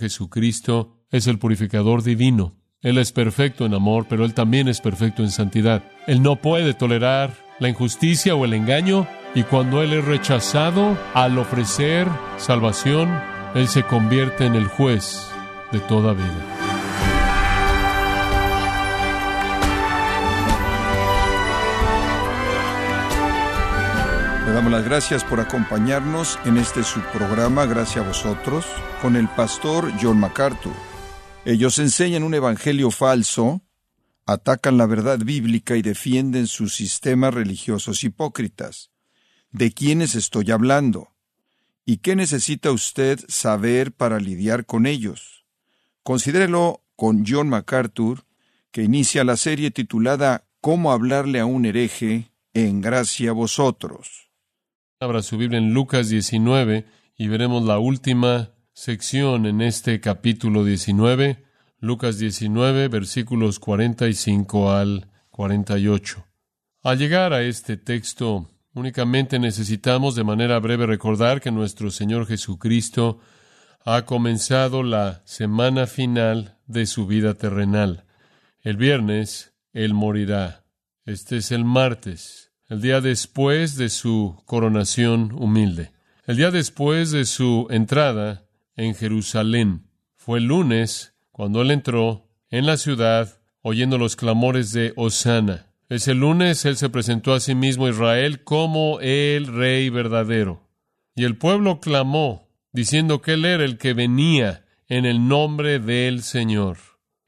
Jesucristo es el purificador divino. Él es perfecto en amor, pero Él también es perfecto en santidad. Él no puede tolerar la injusticia o el engaño, y cuando Él es rechazado al ofrecer salvación, Él se convierte en el juez de toda vida. Le damos las gracias por acompañarnos en este subprograma, gracias a vosotros, con el pastor John MacArthur. Ellos enseñan un evangelio falso, atacan la verdad bíblica y defienden sus sistemas religiosos hipócritas. ¿De quiénes estoy hablando? ¿Y qué necesita usted saber para lidiar con ellos? Considérelo con John MacArthur, que inicia la serie titulada Cómo hablarle a un hereje en gracia a vosotros. Abra su Biblia en Lucas 19 y veremos la última sección en este capítulo 19, Lucas 19, versículos 45 al 48. Al llegar a este texto, únicamente necesitamos de manera breve recordar que nuestro Señor Jesucristo ha comenzado la semana final de su vida terrenal. El viernes, Él morirá. Este es el martes el día después de su coronación humilde, el día después de su entrada en Jerusalén. Fue el lunes cuando él entró en la ciudad oyendo los clamores de Osana. Ese lunes él se presentó a sí mismo a Israel como el rey verdadero. Y el pueblo clamó, diciendo que él era el que venía en el nombre del Señor,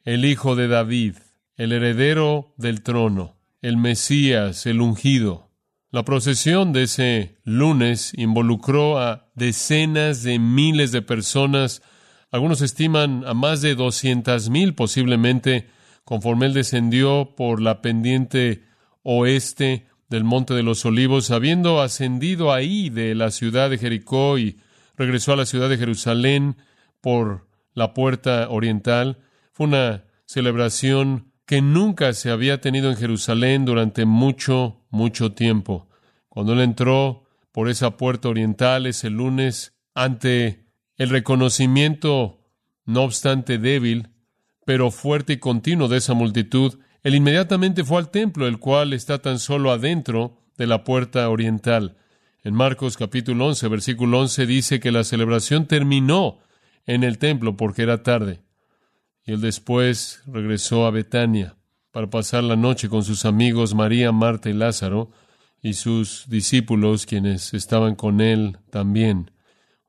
el Hijo de David, el heredero del trono el Mesías, el ungido. La procesión de ese lunes involucró a decenas de miles de personas, algunos estiman a más de doscientas mil posiblemente, conforme él descendió por la pendiente oeste del Monte de los Olivos, habiendo ascendido ahí de la ciudad de Jericó y regresó a la ciudad de Jerusalén por la puerta oriental. Fue una celebración que nunca se había tenido en Jerusalén durante mucho, mucho tiempo. Cuando él entró por esa puerta oriental ese lunes, ante el reconocimiento, no obstante débil, pero fuerte y continuo de esa multitud, él inmediatamente fue al templo, el cual está tan solo adentro de la puerta oriental. En Marcos capítulo 11, versículo 11 dice que la celebración terminó en el templo porque era tarde. Y él después regresó a Betania para pasar la noche con sus amigos María, Marta y Lázaro y sus discípulos quienes estaban con él también.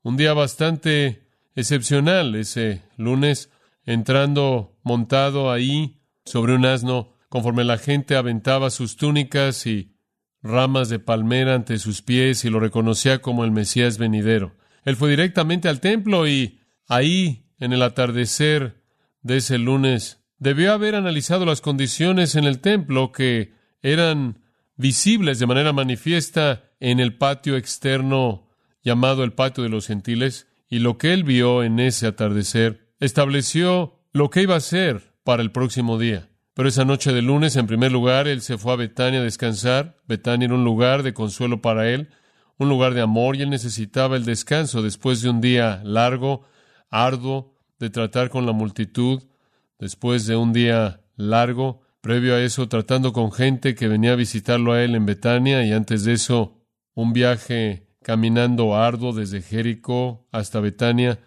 Un día bastante excepcional ese lunes, entrando montado ahí sobre un asno, conforme la gente aventaba sus túnicas y ramas de palmera ante sus pies y lo reconocía como el Mesías venidero. Él fue directamente al templo y ahí, en el atardecer, de ese lunes debió haber analizado las condiciones en el templo que eran visibles de manera manifiesta en el patio externo llamado el patio de los gentiles, y lo que él vio en ese atardecer estableció lo que iba a ser para el próximo día. Pero esa noche de lunes, en primer lugar, él se fue a Betania a descansar. Betania era un lugar de consuelo para él, un lugar de amor, y él necesitaba el descanso después de un día largo, arduo, de tratar con la multitud después de un día largo, previo a eso tratando con gente que venía a visitarlo a él en Betania y antes de eso un viaje caminando arduo desde Jericó hasta Betania,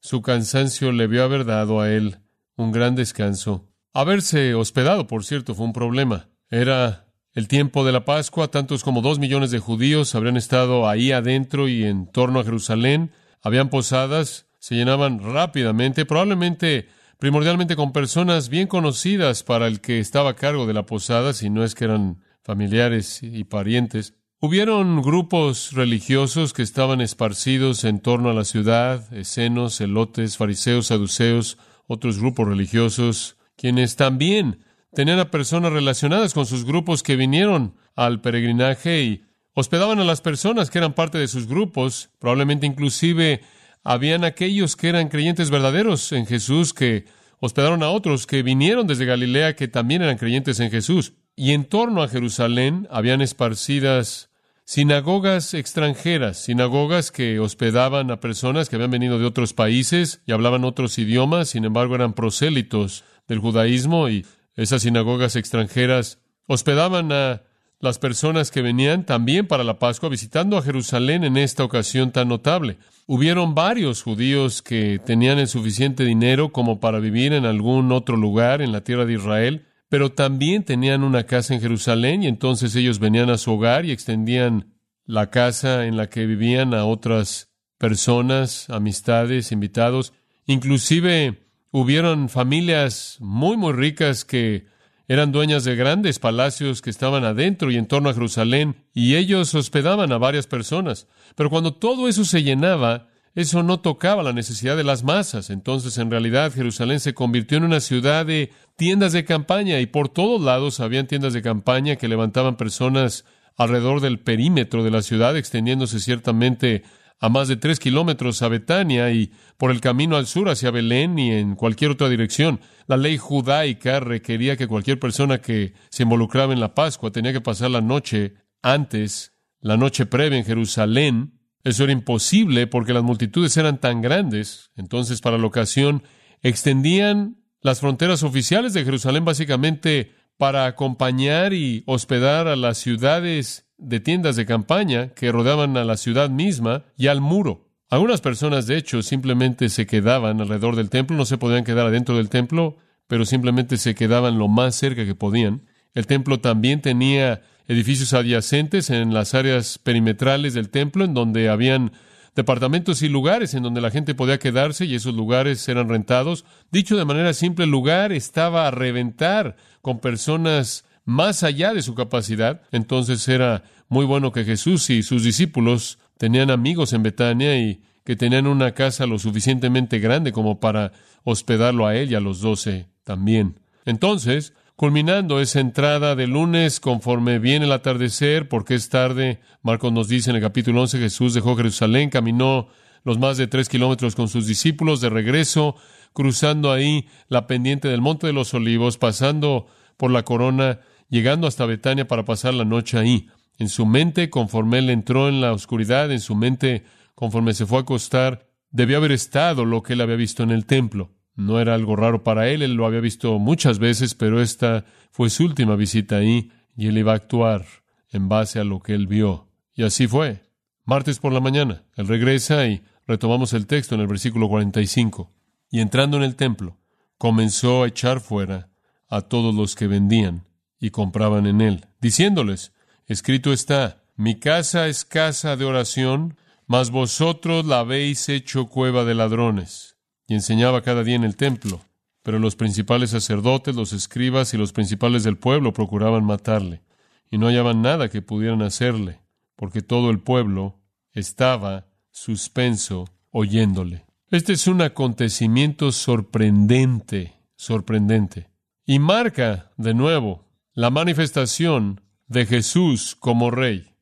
su cansancio le vio haber dado a él un gran descanso. Haberse hospedado, por cierto, fue un problema. Era el tiempo de la Pascua, tantos como dos millones de judíos habrían estado ahí adentro y en torno a Jerusalén, habían posadas, se llenaban rápidamente, probablemente primordialmente con personas bien conocidas para el que estaba a cargo de la posada, si no es que eran familiares y parientes. Hubieron grupos religiosos que estaban esparcidos en torno a la ciudad, escenos, elotes, fariseos, saduceos, otros grupos religiosos, quienes también tenían a personas relacionadas con sus grupos que vinieron al peregrinaje y hospedaban a las personas que eran parte de sus grupos, probablemente inclusive habían aquellos que eran creyentes verdaderos en Jesús, que hospedaron a otros que vinieron desde Galilea, que también eran creyentes en Jesús. Y en torno a Jerusalén habían esparcidas sinagogas extranjeras, sinagogas que hospedaban a personas que habían venido de otros países y hablaban otros idiomas, sin embargo eran prosélitos del judaísmo y esas sinagogas extranjeras hospedaban a las personas que venían también para la Pascua visitando a Jerusalén en esta ocasión tan notable. Hubieron varios judíos que tenían el suficiente dinero como para vivir en algún otro lugar en la tierra de Israel, pero también tenían una casa en Jerusalén y entonces ellos venían a su hogar y extendían la casa en la que vivían a otras personas, amistades, invitados. Inclusive hubieron familias muy, muy ricas que eran dueñas de grandes palacios que estaban adentro y en torno a Jerusalén, y ellos hospedaban a varias personas. Pero cuando todo eso se llenaba, eso no tocaba la necesidad de las masas. Entonces, en realidad, Jerusalén se convirtió en una ciudad de tiendas de campaña y por todos lados habían tiendas de campaña que levantaban personas alrededor del perímetro de la ciudad, extendiéndose ciertamente a más de tres kilómetros a Betania y por el camino al sur hacia Belén y en cualquier otra dirección. La ley judaica requería que cualquier persona que se involucraba en la Pascua tenía que pasar la noche antes, la noche previa en Jerusalén, eso era imposible porque las multitudes eran tan grandes. Entonces, para la ocasión, extendían las fronteras oficiales de Jerusalén básicamente para acompañar y hospedar a las ciudades de tiendas de campaña que rodeaban a la ciudad misma y al muro. Algunas personas, de hecho, simplemente se quedaban alrededor del templo, no se podían quedar adentro del templo, pero simplemente se quedaban lo más cerca que podían. El templo también tenía edificios adyacentes en las áreas perimetrales del templo, en donde habían departamentos y lugares en donde la gente podía quedarse y esos lugares eran rentados. Dicho de manera simple, el lugar estaba a reventar con personas más allá de su capacidad. Entonces era muy bueno que Jesús y sus discípulos tenían amigos en Betania y que tenían una casa lo suficientemente grande como para hospedarlo a él y a los doce también. Entonces, culminando esa entrada de lunes conforme viene el atardecer, porque es tarde. Marcos nos dice en el capítulo 11, Jesús dejó Jerusalén, caminó los más de tres kilómetros con sus discípulos de regreso, cruzando ahí la pendiente del Monte de los Olivos, pasando por la corona, llegando hasta Betania para pasar la noche ahí. En su mente, conforme él entró en la oscuridad, en su mente, conforme se fue a acostar, debió haber estado lo que él había visto en el templo. No era algo raro para él, él lo había visto muchas veces, pero esta fue su última visita ahí y él iba a actuar en base a lo que él vio. Y así fue. Martes por la mañana, él regresa y retomamos el texto en el versículo 45. Y entrando en el templo, comenzó a echar fuera a todos los que vendían y compraban en él, diciéndoles, escrito está, mi casa es casa de oración, mas vosotros la habéis hecho cueva de ladrones y enseñaba cada día en el templo. Pero los principales sacerdotes, los escribas y los principales del pueblo procuraban matarle, y no hallaban nada que pudieran hacerle, porque todo el pueblo estaba suspenso oyéndole. Este es un acontecimiento sorprendente, sorprendente, y marca, de nuevo, la manifestación de Jesús como rey.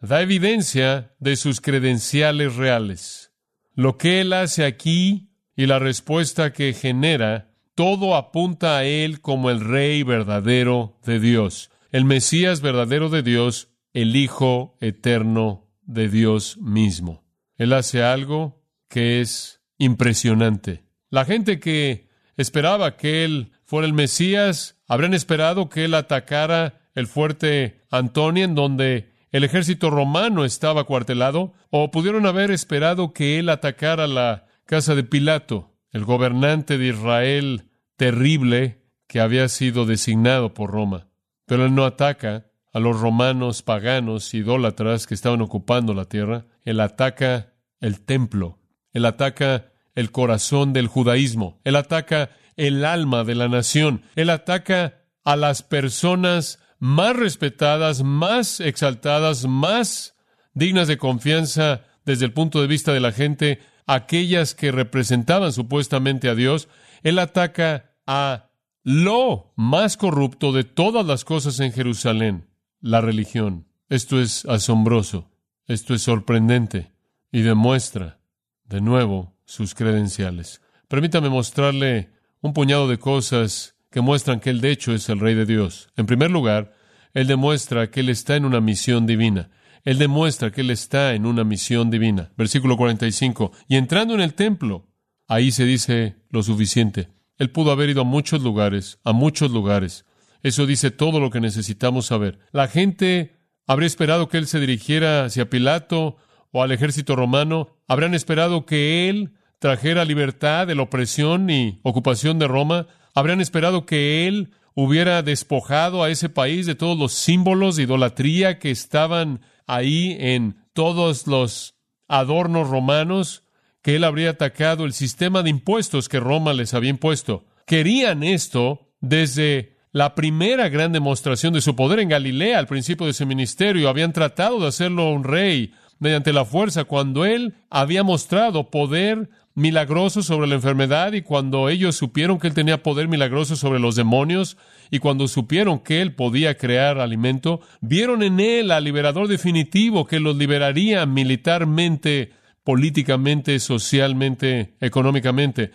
Da evidencia de sus credenciales reales. Lo que él hace aquí y la respuesta que genera, todo apunta a Él como el Rey verdadero de Dios, el Mesías verdadero de Dios, el Hijo eterno de Dios mismo. Él hace algo que es impresionante. La gente que esperaba que Él fuera el Mesías, habrían esperado que Él atacara el fuerte Antonio en donde el ejército romano estaba cuartelado, o pudieron haber esperado que Él atacara la casa de Pilato, el gobernante de Israel terrible que había sido designado por Roma. Pero él no ataca a los romanos paganos, idólatras que estaban ocupando la tierra. Él ataca el templo. Él ataca el corazón del judaísmo. Él ataca el alma de la nación. Él ataca a las personas más respetadas, más exaltadas, más dignas de confianza desde el punto de vista de la gente, aquellas que representaban supuestamente a Dios, Él ataca a lo más corrupto de todas las cosas en Jerusalén, la religión. Esto es asombroso, esto es sorprendente y demuestra, de nuevo, sus credenciales. Permítame mostrarle un puñado de cosas que muestran que Él de hecho es el Rey de Dios. En primer lugar, Él demuestra que Él está en una misión divina. Él demuestra que Él está en una misión divina. Versículo 45. Y entrando en el templo, ahí se dice lo suficiente. Él pudo haber ido a muchos lugares, a muchos lugares. Eso dice todo lo que necesitamos saber. La gente habría esperado que Él se dirigiera hacia Pilato o al ejército romano. Habrían esperado que Él trajera libertad de la opresión y ocupación de Roma. Habrían esperado que Él hubiera despojado a ese país de todos los símbolos de idolatría que estaban ahí en todos los adornos romanos, que él habría atacado el sistema de impuestos que Roma les había impuesto. Querían esto desde la primera gran demostración de su poder en Galilea al principio de su ministerio. Habían tratado de hacerlo un rey mediante la fuerza cuando él había mostrado poder milagroso sobre la enfermedad y cuando ellos supieron que él tenía poder milagroso sobre los demonios y cuando supieron que él podía crear alimento, vieron en él al liberador definitivo que los liberaría militarmente, políticamente, socialmente, económicamente.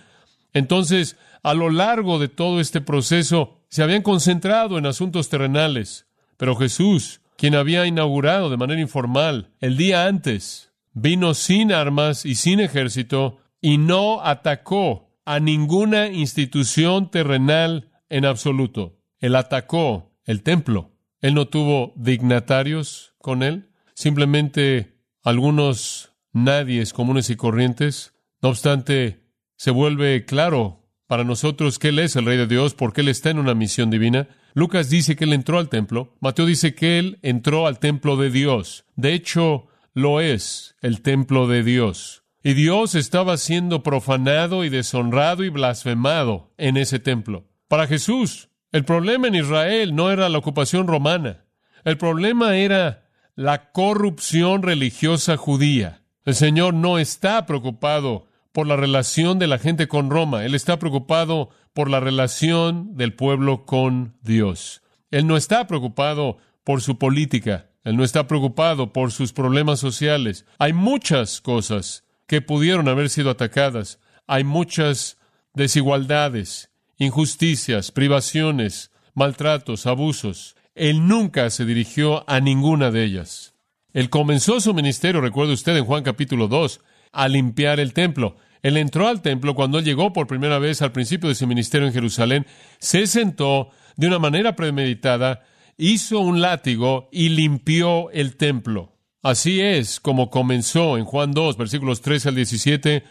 Entonces, a lo largo de todo este proceso, se habían concentrado en asuntos terrenales, pero Jesús, quien había inaugurado de manera informal el día antes, vino sin armas y sin ejército y no atacó a ninguna institución terrenal en absoluto. Él atacó el templo. Él no tuvo dignatarios con él, simplemente algunos nadies comunes y corrientes. No obstante, se vuelve claro para nosotros que Él es el Rey de Dios porque Él está en una misión divina. Lucas dice que Él entró al templo. Mateo dice que Él entró al templo de Dios. De hecho, lo es el templo de Dios. Y Dios estaba siendo profanado y deshonrado y blasfemado en ese templo. Para Jesús, el problema en Israel no era la ocupación romana. El problema era la corrupción religiosa judía. El Señor no está preocupado por la relación de la gente con Roma. Él está preocupado por la relación del pueblo con Dios. Él no está preocupado por su política. Él no está preocupado por sus problemas sociales. Hay muchas cosas que pudieron haber sido atacadas. Hay muchas desigualdades injusticias, privaciones, maltratos, abusos. Él nunca se dirigió a ninguna de ellas. Él comenzó su ministerio, recuerde usted en Juan capítulo 2, a limpiar el templo. Él entró al templo cuando llegó por primera vez al principio de su ministerio en Jerusalén, se sentó de una manera premeditada, hizo un látigo y limpió el templo. Así es como comenzó en Juan 2, versículos 13 al 17,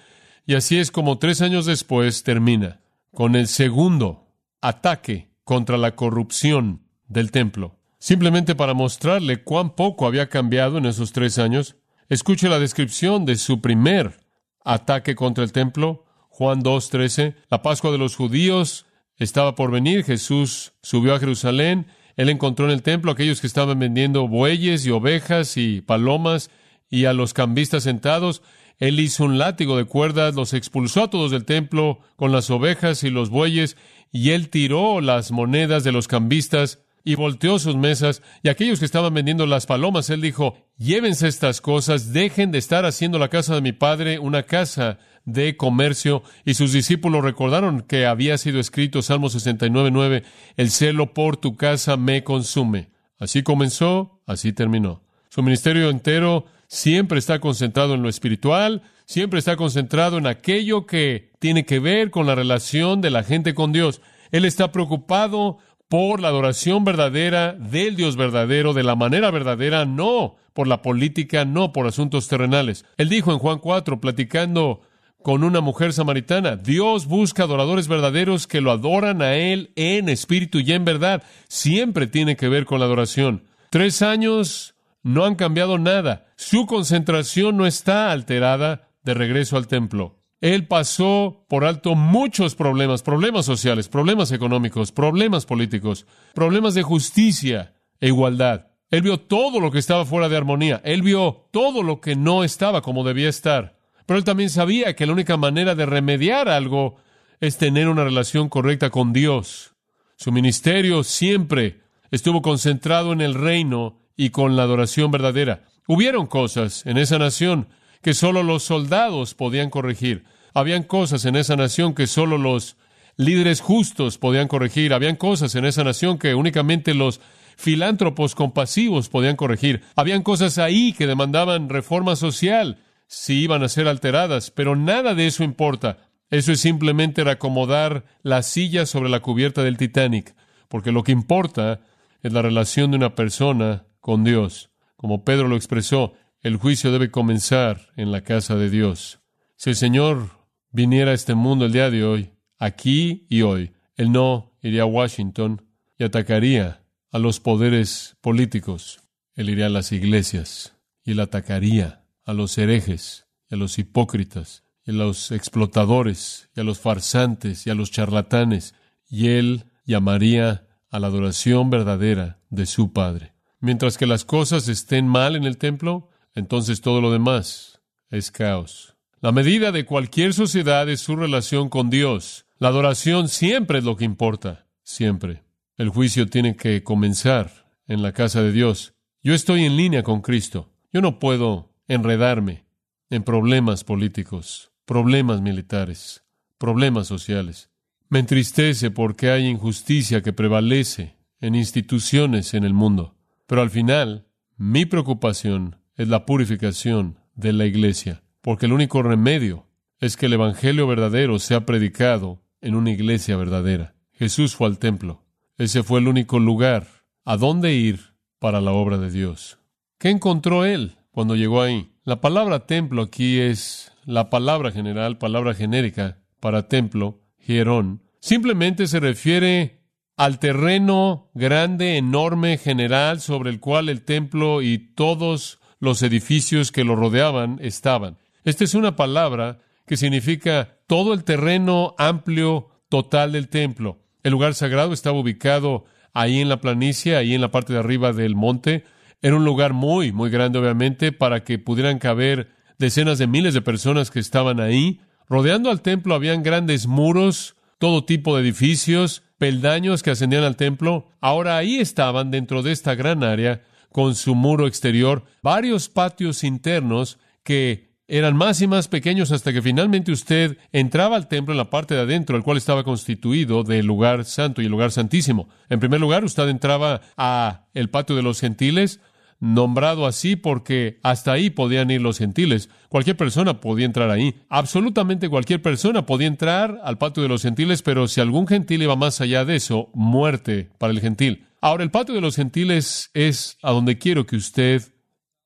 y así es como tres años después termina con el segundo ataque contra la corrupción del templo. Simplemente para mostrarle cuán poco había cambiado en esos tres años, escuche la descripción de su primer ataque contra el templo, Juan 2.13. La Pascua de los judíos estaba por venir, Jesús subió a Jerusalén, él encontró en el templo aquellos que estaban vendiendo bueyes y ovejas y palomas y a los cambistas sentados, él hizo un látigo de cuerdas, los expulsó a todos del templo con las ovejas y los bueyes, y él tiró las monedas de los cambistas y volteó sus mesas, y aquellos que estaban vendiendo las palomas, él dijo, llévense estas cosas, dejen de estar haciendo la casa de mi padre una casa de comercio, y sus discípulos recordaron que había sido escrito Salmo 69.9, el celo por tu casa me consume. Así comenzó, así terminó. Su ministerio entero siempre está concentrado en lo espiritual, siempre está concentrado en aquello que tiene que ver con la relación de la gente con Dios. Él está preocupado por la adoración verdadera del Dios verdadero, de la manera verdadera, no por la política, no por asuntos terrenales. Él dijo en Juan 4, platicando con una mujer samaritana, Dios busca adoradores verdaderos que lo adoran a Él en espíritu y en verdad. Siempre tiene que ver con la adoración. Tres años no han cambiado nada. Su concentración no está alterada de regreso al templo. Él pasó por alto muchos problemas, problemas sociales, problemas económicos, problemas políticos, problemas de justicia e igualdad. Él vio todo lo que estaba fuera de armonía. Él vio todo lo que no estaba como debía estar. Pero él también sabía que la única manera de remediar algo es tener una relación correcta con Dios. Su ministerio siempre estuvo concentrado en el reino y con la adoración verdadera. Hubieron cosas en esa nación que solo los soldados podían corregir. Habían cosas en esa nación que solo los líderes justos podían corregir. Habían cosas en esa nación que únicamente los filántropos compasivos podían corregir. Habían cosas ahí que demandaban reforma social si iban a ser alteradas, pero nada de eso importa. Eso es simplemente acomodar la silla sobre la cubierta del Titanic, porque lo que importa es la relación de una persona con Dios. Como Pedro lo expresó, el juicio debe comenzar en la casa de Dios. Si el Señor viniera a este mundo el día de hoy, aquí y hoy, Él no iría a Washington y atacaría a los poderes políticos. Él iría a las iglesias y él atacaría a los herejes y a los hipócritas y a los explotadores y a los farsantes y a los charlatanes y él llamaría a la adoración verdadera de su Padre. Mientras que las cosas estén mal en el templo, entonces todo lo demás es caos. La medida de cualquier sociedad es su relación con Dios. La adoración siempre es lo que importa, siempre. El juicio tiene que comenzar en la casa de Dios. Yo estoy en línea con Cristo. Yo no puedo enredarme en problemas políticos, problemas militares, problemas sociales. Me entristece porque hay injusticia que prevalece en instituciones en el mundo. Pero al final, mi preocupación es la purificación de la iglesia, porque el único remedio es que el Evangelio verdadero sea predicado en una iglesia verdadera. Jesús fue al templo. Ese fue el único lugar a dónde ir para la obra de Dios. ¿Qué encontró él cuando llegó ahí? La palabra templo aquí es la palabra general, palabra genérica para templo, hierón. Simplemente se refiere al terreno grande, enorme, general, sobre el cual el templo y todos los edificios que lo rodeaban estaban. Esta es una palabra que significa todo el terreno amplio total del templo. El lugar sagrado estaba ubicado ahí en la planicie, ahí en la parte de arriba del monte. Era un lugar muy, muy grande, obviamente, para que pudieran caber decenas de miles de personas que estaban ahí. Rodeando al templo habían grandes muros, todo tipo de edificios, peldaños que ascendían al templo. Ahora ahí estaban, dentro de esta gran área, con su muro exterior, varios patios internos que eran más y más pequeños hasta que finalmente usted entraba al templo en la parte de adentro, el cual estaba constituido del lugar santo y el lugar santísimo. En primer lugar, usted entraba a el patio de los gentiles, nombrado así porque hasta ahí podían ir los gentiles. Cualquier persona podía entrar ahí. Absolutamente cualquier persona podía entrar al patio de los gentiles, pero si algún gentil iba más allá de eso, muerte para el gentil. Ahora, el patio de los gentiles es a donde quiero que usted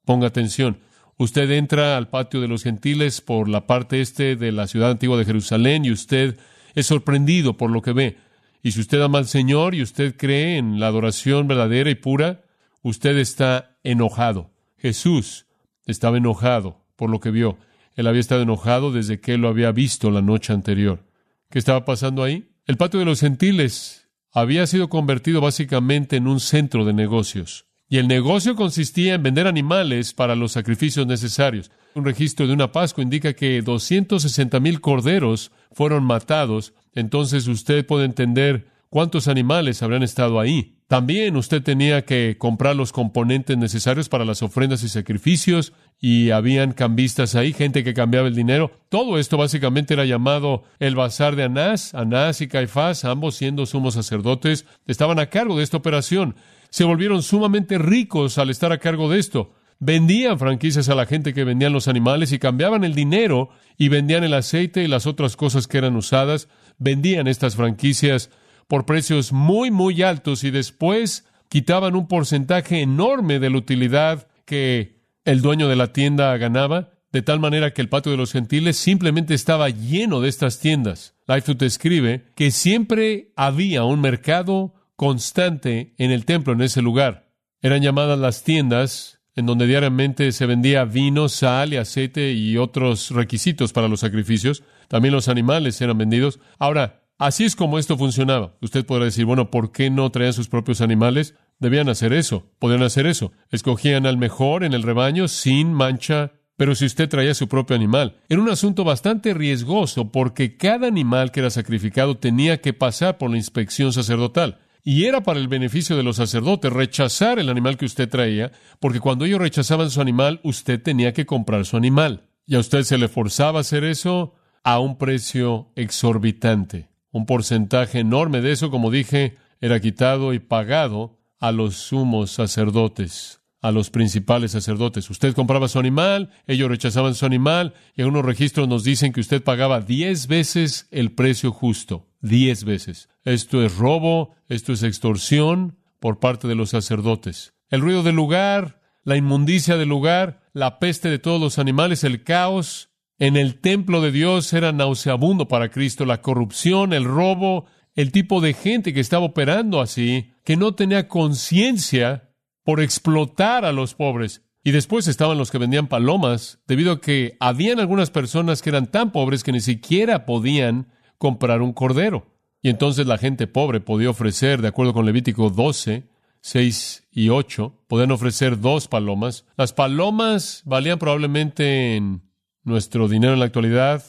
ponga atención. Usted entra al patio de los gentiles por la parte este de la ciudad antigua de Jerusalén y usted es sorprendido por lo que ve. Y si usted ama al Señor y usted cree en la adoración verdadera y pura, usted está enojado. Jesús estaba enojado por lo que vio. Él había estado enojado desde que lo había visto la noche anterior. ¿Qué estaba pasando ahí? El patio de los gentiles había sido convertido básicamente en un centro de negocios. Y el negocio consistía en vender animales para los sacrificios necesarios. Un registro de una Pascua indica que 260 mil corderos fueron matados. Entonces usted puede entender cuántos animales habrán estado ahí. También usted tenía que comprar los componentes necesarios para las ofrendas y sacrificios, y habían cambistas ahí, gente que cambiaba el dinero. Todo esto básicamente era llamado el bazar de Anás. Anás y Caifás, ambos siendo sumos sacerdotes, estaban a cargo de esta operación. Se volvieron sumamente ricos al estar a cargo de esto. Vendían franquicias a la gente que vendían los animales y cambiaban el dinero y vendían el aceite y las otras cosas que eran usadas. Vendían estas franquicias por precios muy, muy altos y después quitaban un porcentaje enorme de la utilidad que el dueño de la tienda ganaba, de tal manera que el patio de los gentiles simplemente estaba lleno de estas tiendas. Lightfoot escribe que siempre había un mercado constante en el templo, en ese lugar. Eran llamadas las tiendas en donde diariamente se vendía vino, sal y aceite y otros requisitos para los sacrificios. También los animales eran vendidos. Ahora, Así es como esto funcionaba. Usted podrá decir, bueno, ¿por qué no traían sus propios animales? Debían hacer eso, podían hacer eso. Escogían al mejor en el rebaño sin mancha, pero si usted traía su propio animal, era un asunto bastante riesgoso porque cada animal que era sacrificado tenía que pasar por la inspección sacerdotal. Y era para el beneficio de los sacerdotes rechazar el animal que usted traía, porque cuando ellos rechazaban su animal, usted tenía que comprar su animal. Y a usted se le forzaba a hacer eso a un precio exorbitante. Un porcentaje enorme de eso, como dije, era quitado y pagado a los sumos sacerdotes, a los principales sacerdotes. Usted compraba su animal, ellos rechazaban su animal, y algunos registros nos dicen que usted pagaba diez veces el precio justo. Diez veces. Esto es robo, esto es extorsión por parte de los sacerdotes. El ruido del lugar, la inmundicia del lugar, la peste de todos los animales, el caos en el templo de Dios era nauseabundo para Cristo, la corrupción, el robo, el tipo de gente que estaba operando así, que no tenía conciencia por explotar a los pobres. Y después estaban los que vendían palomas, debido a que habían algunas personas que eran tan pobres que ni siquiera podían comprar un cordero. Y entonces la gente pobre podía ofrecer, de acuerdo con Levítico 12, 6 y 8, podían ofrecer dos palomas. Las palomas valían probablemente en nuestro dinero en la actualidad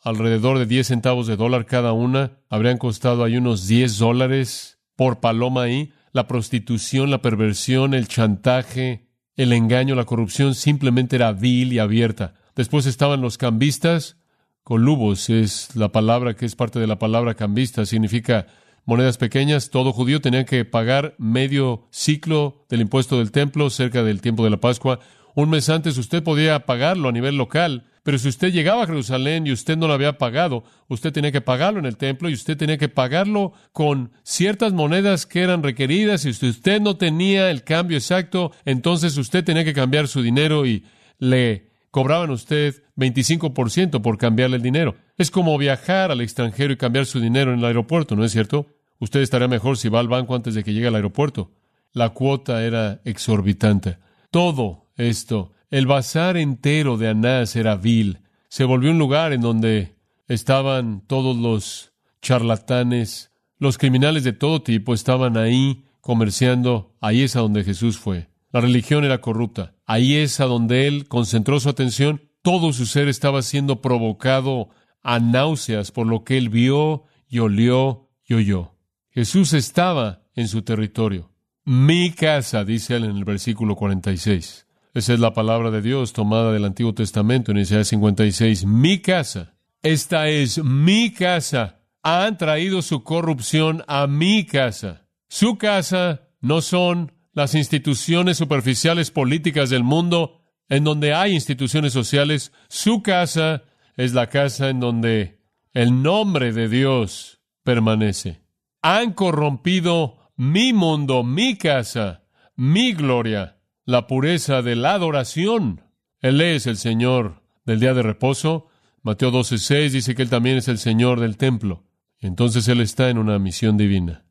alrededor de 10 centavos de dólar cada una. Habrían costado ahí unos 10 dólares por paloma ahí. La prostitución, la perversión, el chantaje, el engaño, la corrupción simplemente era vil y abierta. Después estaban los cambistas. Colubos es la palabra que es parte de la palabra cambista. Significa monedas pequeñas. Todo judío tenía que pagar medio ciclo del impuesto del templo cerca del tiempo de la Pascua. Un mes antes usted podía pagarlo a nivel local pero si usted llegaba a Jerusalén y usted no lo había pagado, usted tenía que pagarlo en el templo y usted tenía que pagarlo con ciertas monedas que eran requeridas. Y si usted no tenía el cambio exacto, entonces usted tenía que cambiar su dinero y le cobraban a usted 25% por cambiarle el dinero. Es como viajar al extranjero y cambiar su dinero en el aeropuerto, ¿no es cierto? Usted estaría mejor si va al banco antes de que llegue al aeropuerto. La cuota era exorbitante. Todo esto el bazar entero de Anás era vil. Se volvió un lugar en donde estaban todos los charlatanes, los criminales de todo tipo estaban ahí comerciando. Ahí es a donde Jesús fue. La religión era corrupta. Ahí es a donde él concentró su atención. Todo su ser estaba siendo provocado a náuseas por lo que él vio y olió y oyó. Jesús estaba en su territorio. Mi casa, dice él en el versículo 46. Esa es la palabra de Dios tomada del Antiguo Testamento en Isaías 56. Mi casa, esta es mi casa. Han traído su corrupción a mi casa. Su casa no son las instituciones superficiales políticas del mundo en donde hay instituciones sociales. Su casa es la casa en donde el nombre de Dios permanece. Han corrompido mi mundo, mi casa, mi gloria la pureza de la adoración. Él es el Señor del día de reposo. Mateo 12:6 dice que Él también es el Señor del templo. Entonces Él está en una misión divina.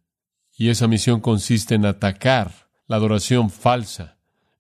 Y esa misión consiste en atacar la adoración falsa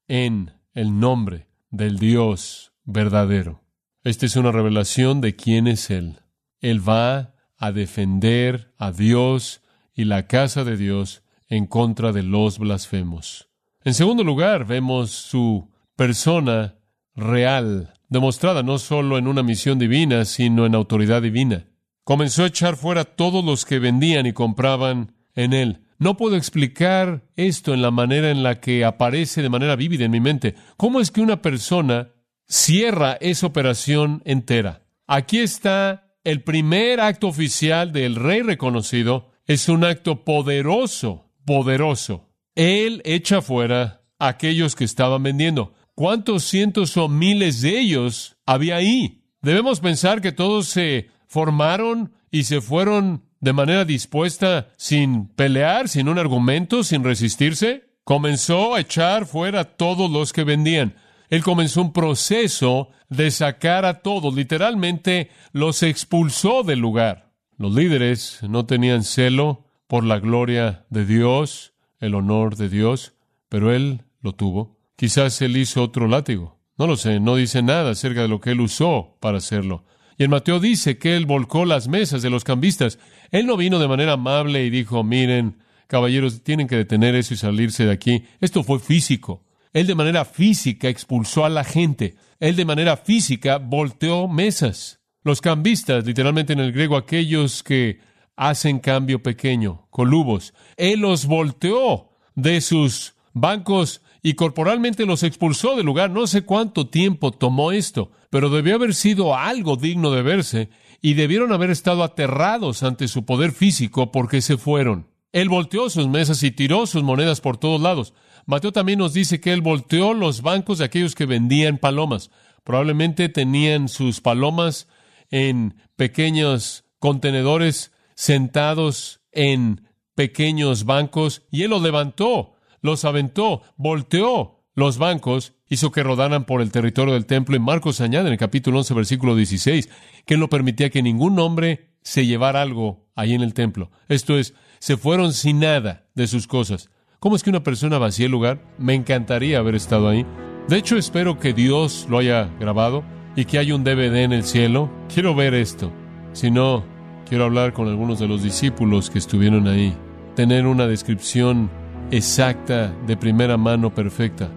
en el nombre del Dios verdadero. Esta es una revelación de quién es Él. Él va a defender a Dios y la casa de Dios en contra de los blasfemos. En segundo lugar, vemos su persona real, demostrada no solo en una misión divina, sino en autoridad divina. Comenzó a echar fuera todos los que vendían y compraban en él. No puedo explicar esto en la manera en la que aparece de manera vívida en mi mente. ¿Cómo es que una persona cierra esa operación entera? Aquí está el primer acto oficial del rey reconocido. Es un acto poderoso, poderoso. Él echa fuera a aquellos que estaban vendiendo. ¿Cuántos cientos o miles de ellos había ahí? Debemos pensar que todos se formaron y se fueron de manera dispuesta, sin pelear, sin un argumento, sin resistirse. Comenzó a echar fuera a todos los que vendían. Él comenzó un proceso de sacar a todos, literalmente los expulsó del lugar. Los líderes no tenían celo por la gloria de Dios, el honor de Dios, pero él lo tuvo. Quizás él hizo otro látigo. No lo sé, no dice nada acerca de lo que él usó para hacerlo. Y en Mateo dice que él volcó las mesas de los cambistas. Él no vino de manera amable y dijo, miren, caballeros, tienen que detener eso y salirse de aquí. Esto fue físico. Él de manera física expulsó a la gente. Él de manera física volteó mesas. Los cambistas, literalmente en el griego, aquellos que hacen cambio pequeño, colubos. Él los volteó de sus bancos y corporalmente los expulsó del lugar. No sé cuánto tiempo tomó esto, pero debió haber sido algo digno de verse y debieron haber estado aterrados ante su poder físico porque se fueron. Él volteó sus mesas y tiró sus monedas por todos lados. Mateo también nos dice que él volteó los bancos de aquellos que vendían palomas. Probablemente tenían sus palomas en pequeños contenedores sentados en pequeños bancos y él los levantó, los aventó, volteó los bancos, hizo que rodaran por el territorio del templo y Marcos añade en el capítulo 11 versículo 16 que él no permitía que ningún hombre se llevara algo ahí en el templo. Esto es, se fueron sin nada de sus cosas. ¿Cómo es que una persona vacía el lugar? Me encantaría haber estado ahí. De hecho, espero que Dios lo haya grabado y que haya un DVD en el cielo. Quiero ver esto. Si no, quiero hablar con algunos de los discípulos que estuvieron ahí. Tener una descripción exacta, de primera mano, perfecta.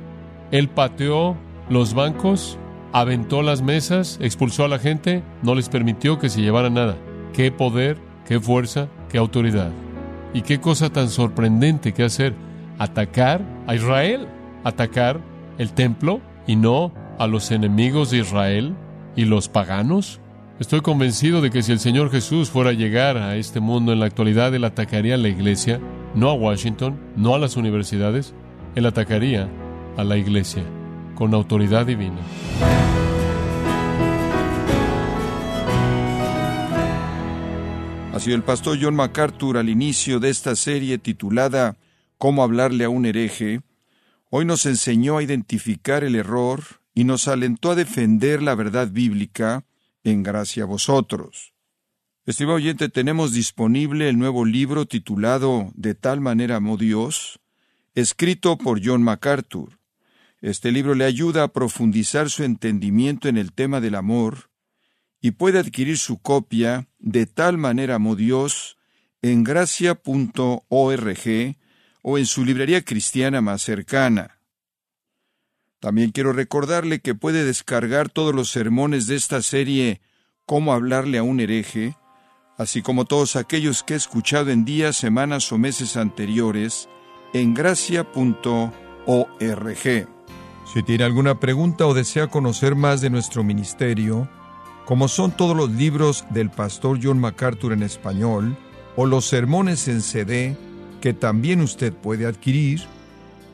Él pateó los bancos, aventó las mesas, expulsó a la gente, no les permitió que se llevaran nada. Qué poder, qué fuerza, qué autoridad. Y qué cosa tan sorprendente que hacer atacar a Israel, atacar el templo y no a los enemigos de Israel y los paganos? Estoy convencido de que si el Señor Jesús fuera a llegar a este mundo en la actualidad, Él atacaría a la iglesia, no a Washington, no a las universidades, Él atacaría a la iglesia con autoridad divina. Ha sido el pastor John MacArthur al inicio de esta serie titulada cómo hablarle a un hereje, hoy nos enseñó a identificar el error y nos alentó a defender la verdad bíblica en gracia a vosotros. Estimado oyente, tenemos disponible el nuevo libro titulado De tal manera amó Dios, escrito por John MacArthur. Este libro le ayuda a profundizar su entendimiento en el tema del amor y puede adquirir su copia De tal manera amó Dios en gracia.org o en su librería cristiana más cercana. También quiero recordarle que puede descargar todos los sermones de esta serie Cómo hablarle a un hereje, así como todos aquellos que he escuchado en días, semanas o meses anteriores en gracia.org. Si tiene alguna pregunta o desea conocer más de nuestro ministerio, como son todos los libros del pastor John MacArthur en español o los sermones en CD, que también usted puede adquirir,